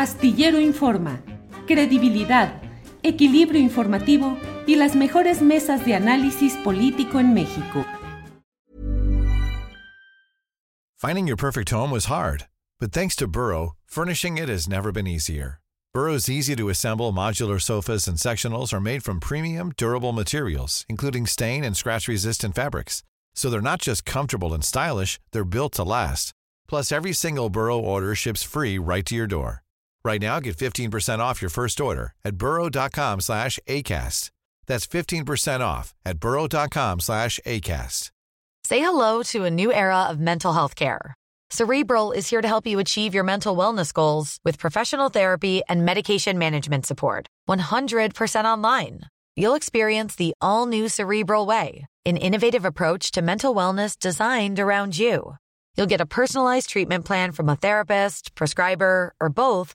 Astillero Informa, credibilidad, equilibrio informativo y las mejores mesas de análisis político en México. Finding your perfect home was hard, but thanks to Burrow, furnishing it has never been easier. Burrow's easy to assemble modular sofas and sectionals are made from premium, durable materials, including stain and scratch resistant fabrics. So they're not just comfortable and stylish, they're built to last. Plus, every single Burrow order ships free right to your door. Right now, get 15% off your first order at burrow.com slash ACAST. That's 15% off at burrow.com slash ACAST. Say hello to a new era of mental health care. Cerebral is here to help you achieve your mental wellness goals with professional therapy and medication management support. 100% online. You'll experience the all new Cerebral Way, an innovative approach to mental wellness designed around you. You'll get a personalized treatment plan from a therapist, prescriber, or both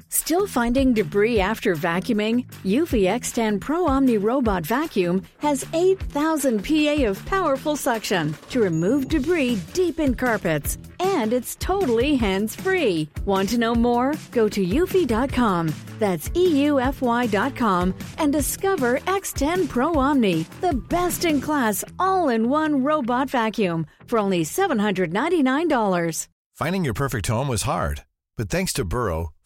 Still finding debris after vacuuming? Eufy X10 Pro Omni Robot Vacuum has 8,000 PA of powerful suction to remove debris deep in carpets. And it's totally hands free. Want to know more? Go to eufy.com. That's EUFY.com and discover X10 Pro Omni, the best in class all in one robot vacuum for only $799. Finding your perfect home was hard, but thanks to Burrow,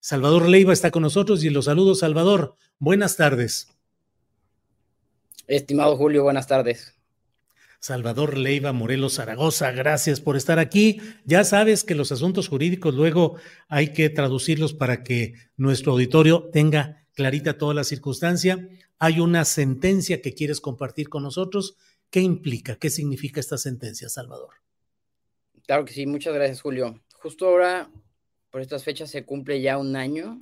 Salvador Leiva está con nosotros y los saludo, Salvador. Buenas tardes. Estimado Julio, buenas tardes. Salvador Leiva Morelos Zaragoza, gracias por estar aquí. Ya sabes que los asuntos jurídicos luego hay que traducirlos para que nuestro auditorio tenga clarita toda la circunstancia. Hay una sentencia que quieres compartir con nosotros. ¿Qué implica? ¿Qué significa esta sentencia, Salvador? Claro que sí, muchas gracias, Julio. Justo ahora por estas fechas se cumple ya un año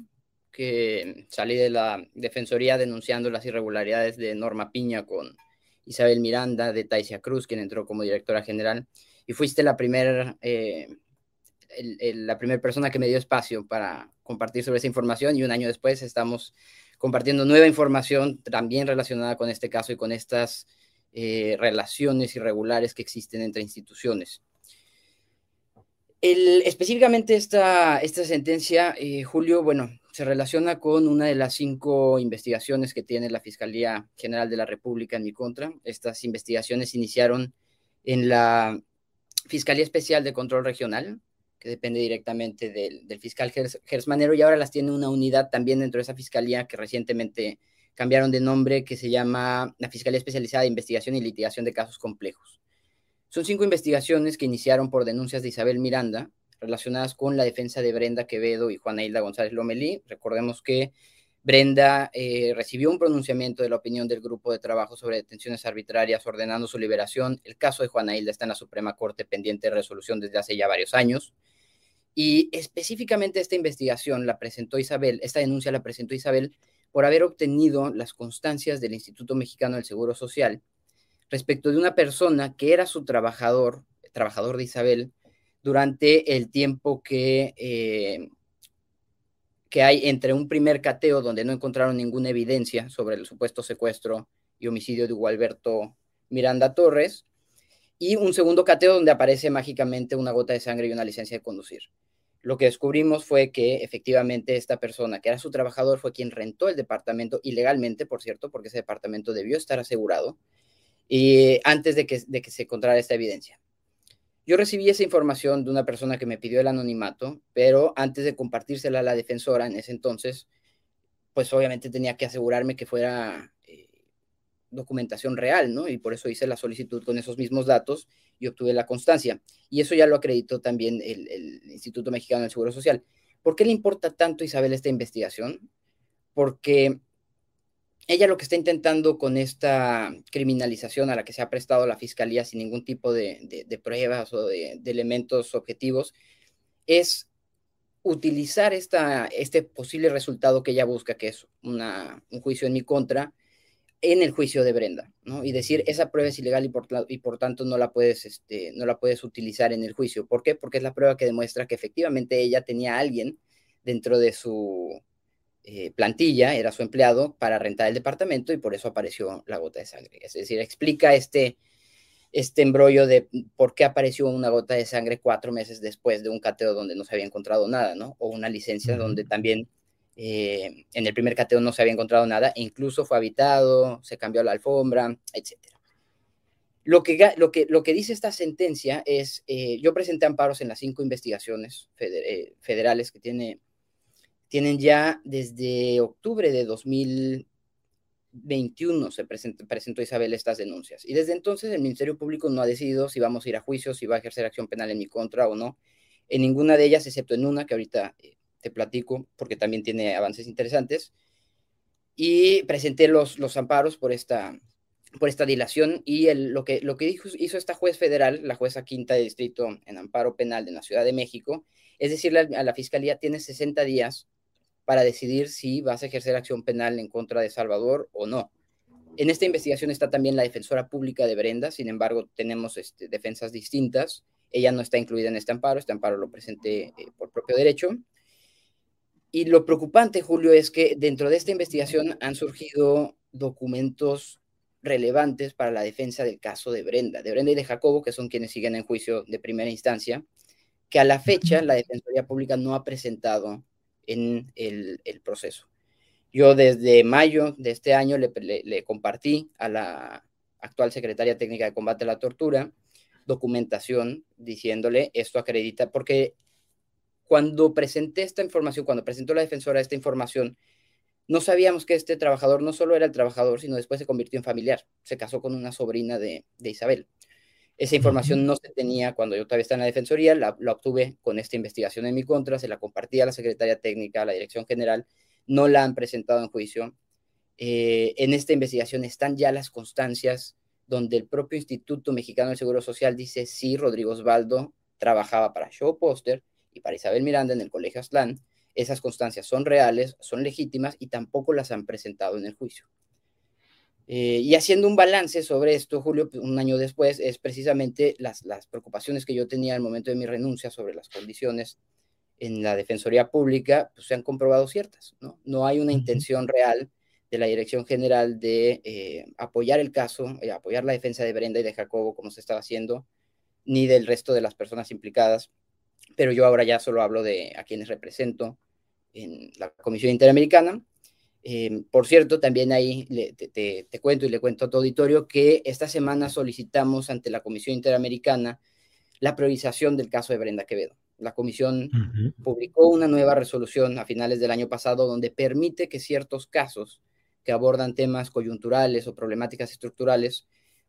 que salí de la Defensoría denunciando las irregularidades de Norma Piña con Isabel Miranda de Taisia Cruz, quien entró como directora general, y fuiste la primera eh, la primera persona que me dio espacio para compartir sobre esa información y un año después estamos compartiendo nueva información también relacionada con este caso y con estas eh, relaciones irregulares que existen entre instituciones. El, específicamente esta, esta sentencia, eh, Julio, bueno, se relaciona con una de las cinco investigaciones que tiene la Fiscalía General de la República en mi contra. Estas investigaciones iniciaron en la Fiscalía Especial de Control Regional, que depende directamente del, fiscal Gersmanero, y ahora las tiene una unidad también dentro de esa fiscalía que recientemente cambiaron de nombre, que se llama la Fiscalía Especializada de Investigación y Litigación de Casos Complejos. Son cinco investigaciones que iniciaron por denuncias de Isabel Miranda relacionadas con la defensa de Brenda Quevedo y Juana Hilda González Lomelí. Recordemos que Brenda eh, recibió un pronunciamiento de la opinión del grupo de trabajo sobre detenciones arbitrarias ordenando su liberación. El caso de Juana Hilda está en la Suprema Corte pendiente de resolución desde hace ya varios años. Y específicamente esta investigación la presentó Isabel, esta denuncia la presentó Isabel por haber obtenido las constancias del Instituto Mexicano del Seguro Social respecto de una persona que era su trabajador, trabajador de Isabel, durante el tiempo que, eh, que hay entre un primer cateo donde no encontraron ninguna evidencia sobre el supuesto secuestro y homicidio de Hugo Alberto Miranda Torres, y un segundo cateo donde aparece mágicamente una gota de sangre y una licencia de conducir. Lo que descubrimos fue que efectivamente esta persona, que era su trabajador, fue quien rentó el departamento ilegalmente, por cierto, porque ese departamento debió estar asegurado, y antes de que, de que se encontrara esta evidencia. Yo recibí esa información de una persona que me pidió el anonimato, pero antes de compartírsela a la defensora en ese entonces, pues obviamente tenía que asegurarme que fuera eh, documentación real, ¿no? Y por eso hice la solicitud con esos mismos datos y obtuve la constancia. Y eso ya lo acreditó también el, el Instituto Mexicano del Seguro Social. ¿Por qué le importa tanto Isabel esta investigación? Porque ella lo que está intentando con esta criminalización a la que se ha prestado la fiscalía sin ningún tipo de, pruebas o de, elementos objetivos es utilizar esta, este posible resultado que ella busca, que es una, un juicio en mi contra, en el juicio de Brenda, ¿no? Y decir, esa prueba es ilegal y por, y por tanto no la, puedes, este, no la puedes utilizar en el juicio. ¿Por qué? Porque es la prueba que demuestra que efectivamente ella tenía a alguien dentro de su, eh, plantilla, era su empleado, para rentar el departamento y por eso apareció la gota de sangre. Es decir, explica este, este embrollo de por qué apareció una gota de sangre cuatro meses después de un cateo donde no se había encontrado nada, ¿no? O una licencia donde también eh, en el primer cateo no se había encontrado nada, e incluso fue habitado, se cambió la alfombra, etc. Lo que, lo que, lo que dice esta sentencia es, eh, yo presenté amparos en las cinco investigaciones federales que tiene tienen ya desde octubre de 2021 se presentó, Isabel estas denuncias. Y desde entonces el Ministerio Público no ha decidido si vamos a ir a juicio, si va a ejercer acción penal en mi contra o no. En ninguna de ellas, excepto en una que ahorita eh, te platico, porque también tiene avances interesantes. Y presenté los, los amparos por esta, por esta dilación y el, lo, que, lo que dijo, hizo esta juez federal, la jueza quinta de distrito en amparo penal de la Ciudad de México, es decirle a la fiscalía, tiene 60 días para decidir si vas a ejercer acción penal en contra de Salvador o no. En esta investigación está también la defensora pública de Brenda, sin embargo, tenemos este, defensas distintas. Ella no está incluida en este amparo, este amparo lo presenté eh, por propio derecho. Y lo preocupante, Julio, es que dentro de esta investigación han surgido documentos relevantes para la defensa del caso de Brenda, de Brenda y de Jacobo, que son quienes siguen en juicio de primera instancia, que a la fecha la Defensoría Pública no ha presentado en el, proceso. Yo desde mayo de este año le, compartí a la actual secretaria técnica de combate a la tortura documentación diciéndole esto acredita, porque cuando presenté esta información, cuando presentó la defensora esta información, no sabíamos que este trabajador no solo era el trabajador, sino después se convirtió en familiar. Se casó con una sobrina de, de Isabel. Esa información no se tenía cuando yo todavía estaba en la Defensoría, la, obtuve con esta investigación en mi contra, se la compartí a la Secretaría Técnica, a la Dirección General, no la han presentado en juicio. Eh, en esta investigación están ya las constancias donde el propio Instituto Mexicano del Seguro Social dice, sí, Rodrigo Osvaldo trabajaba para Show Poster y para Isabel Miranda en el Colegio Aztlán. Esas constancias son reales, son legítimas y tampoco las han presentado en el juicio. Eh, y haciendo un balance sobre esto, Julio, pues, un año después, es precisamente las, las preocupaciones que yo tenía al momento de mi renuncia sobre las condiciones en la Defensoría Pública, pues se han comprobado ciertas, ¿no? No hay una intención real de la Dirección General de eh, apoyar el caso, eh, apoyar la defensa de Brenda y de Jacobo como se estaba haciendo, ni del resto de las personas implicadas, pero yo ahora ya solo hablo de a quienes represento en la Comisión Interamericana Em, por cierto, también ahí te, cuento y le cuento a tu auditorio que esta semana solicitamos ante la Comisión Interamericana la priorización del caso de Brenda Quevedo. La comisión publicó una nueva resolución a finales del año pasado donde permite que ciertos casos que abordan temas coyunturales o problemáticas estructurales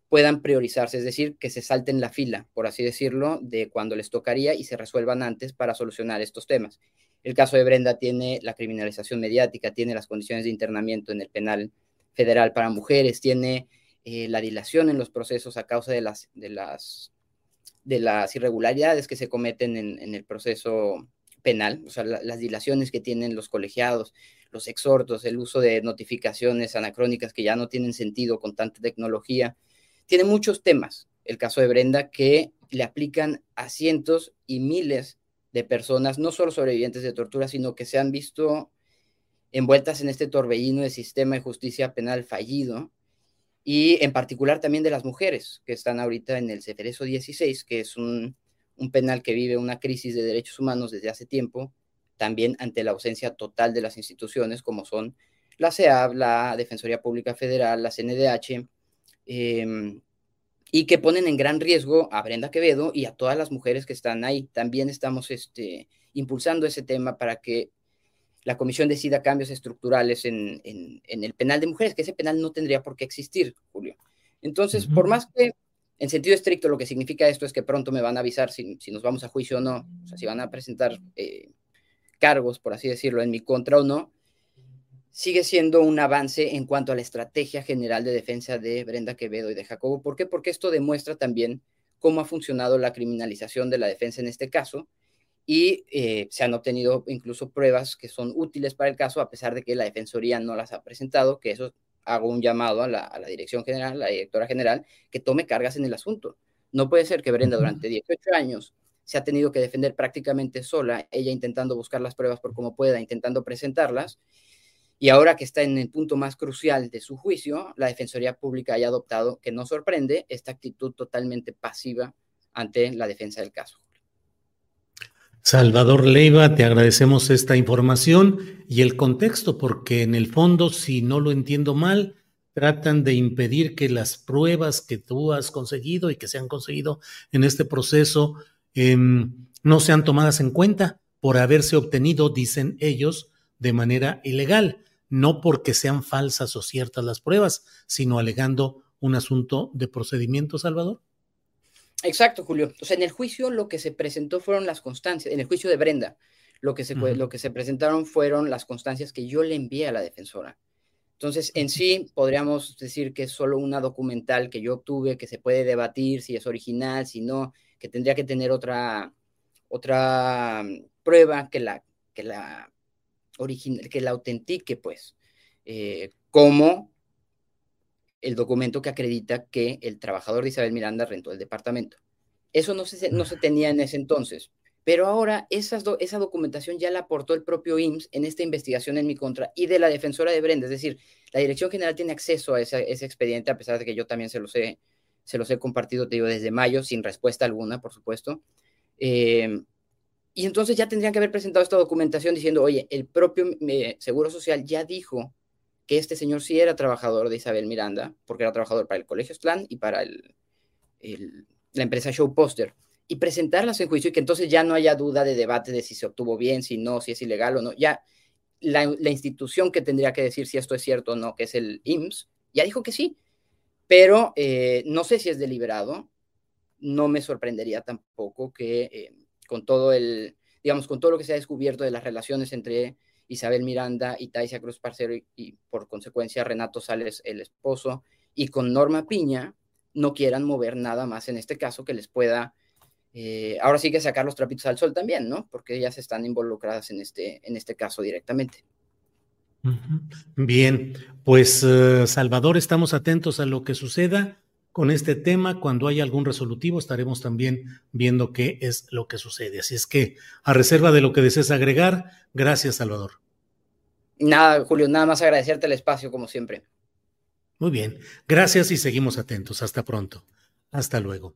puedan priorizarse, es decir, que se salten la fila, por así decirlo, de cuando les tocaría y se resuelvan antes para solucionar estos temas. El caso de Brenda tiene la criminalización mediática, tiene las condiciones de internamiento en el penal federal para mujeres, tiene eh, la dilación en los procesos a causa de las, de las, de las irregularidades que se cometen en, el proceso penal, o sea, las dilaciones que tienen los colegiados, los exhortos, el uso de notificaciones anacrónicas que ya no tienen sentido con tanta tecnología. Tiene muchos temas el caso de Brenda que le aplican a cientos y miles de personas, no solo sobrevivientes de tortura, sino que se han visto envueltas en este torbellino de sistema de justicia penal fallido, y en particular también de las mujeres que están ahorita en el Ceferezo 16, que es un, penal que vive una crisis de derechos humanos desde hace tiempo, también ante la ausencia total de las instituciones como son la CEAB, la Defensoría Pública Federal, la CNDH, em, y que ponen en gran riesgo a Brenda Quevedo y a todas las mujeres que están ahí. También estamos este, impulsando ese tema para que la comisión decida cambios estructurales en, el penal de mujeres, que ese penal no tendría por qué existir, Julio. Entonces, por más que en sentido estricto lo que significa esto es que pronto me van a avisar si, nos vamos a juicio o no, o sea, si van a presentar eh, cargos, por así decirlo, en mi contra o no, sigue siendo un avance en cuanto a la estrategia general de defensa de Brenda Quevedo y de Jacobo. ¿Por qué? Porque esto demuestra también cómo ha funcionado la criminalización de la defensa en este caso y eh, se han obtenido incluso pruebas que son útiles para el caso, a pesar de que la Defensoría no las ha presentado, que eso hago un llamado a la, dirección general, a la directora general, que tome cargas en el asunto. No puede ser que Brenda durante 18 años se ha tenido que defender prácticamente sola, ella intentando buscar las pruebas por como pueda, intentando presentarlas, y ahora que está en el punto más crucial de su juicio, la Defensoría Pública haya adoptado, que no sorprende, esta actitud totalmente pasiva ante la defensa del caso. Salvador Leiva, te agradecemos esta información y el contexto, porque en el fondo, si no lo entiendo mal, tratan de impedir que las pruebas que tú has conseguido y que se han conseguido en este proceso em, no sean tomadas en cuenta por haberse obtenido, dicen ellos, de manera ilegal, no porque sean falsas o ciertas las pruebas, sino alegando un asunto de procedimiento, Salvador. Exacto, Julio. O sea, en el juicio lo que se presentó fueron las constancias, en el juicio de Brenda, lo que se, lo que se presentaron fueron las constancias que yo le envié a la defensora. Entonces, en sí, podríamos decir que es solo una documental que yo obtuve, que se puede debatir si es original, si no, que tendría que tener otra, otra mm, prueba que la, que la, original, que la autentique, pues, eh, como el documento que acredita que el trabajador de Isabel Miranda rentó el departamento. Eso no se, no se tenía en ese entonces, pero ahora esa documentación ya la aportó el propio IMSS en esta investigación en mi contra y de la defensora de Brenda, es decir, la Dirección General tiene acceso a ese, expediente, a pesar de que yo también se los he, se los he compartido, te digo, desde mayo, sin respuesta alguna, por supuesto. Eh, y entonces ya tendrían que haber presentado esta documentación diciendo, oye, el propio eh, Seguro Social ya dijo que este señor sí era trabajador de Isabel Miranda, porque era trabajador para el Colegio Plan y para la empresa Show Poster, y presentarlas en juicio y que entonces ya no haya duda de debate de si se obtuvo bien, si no, si es ilegal o no. Ya la, institución que tendría que decir si esto es cierto o no, que es el IMSS, ya dijo que sí, pero eh, no sé si es deliberado. No me sorprendería tampoco que eh, con todo el, digamos, con todo lo que se ha descubierto de las relaciones entre Isabel Miranda y Taisia Cruz Parcero y, por consecuencia Renato Sales, el esposo, y con Norma Piña, no quieran mover nada más en este caso que les pueda, eh, ahora sí que sacar los trapitos al sol también, ¿no? Porque ellas están involucradas en este, en este caso directamente. Bien, pues eh, Salvador, estamos atentos a lo que suceda con este tema. Cuando haya algún resolutivo, estaremos también viendo qué es lo que sucede. Así es que, a reserva de lo que desees agregar, gracias, Salvador. Nada, Julio, nada más agradecerte el espacio, como siempre. Muy bien, gracias y seguimos atentos. Hasta pronto. Hasta luego.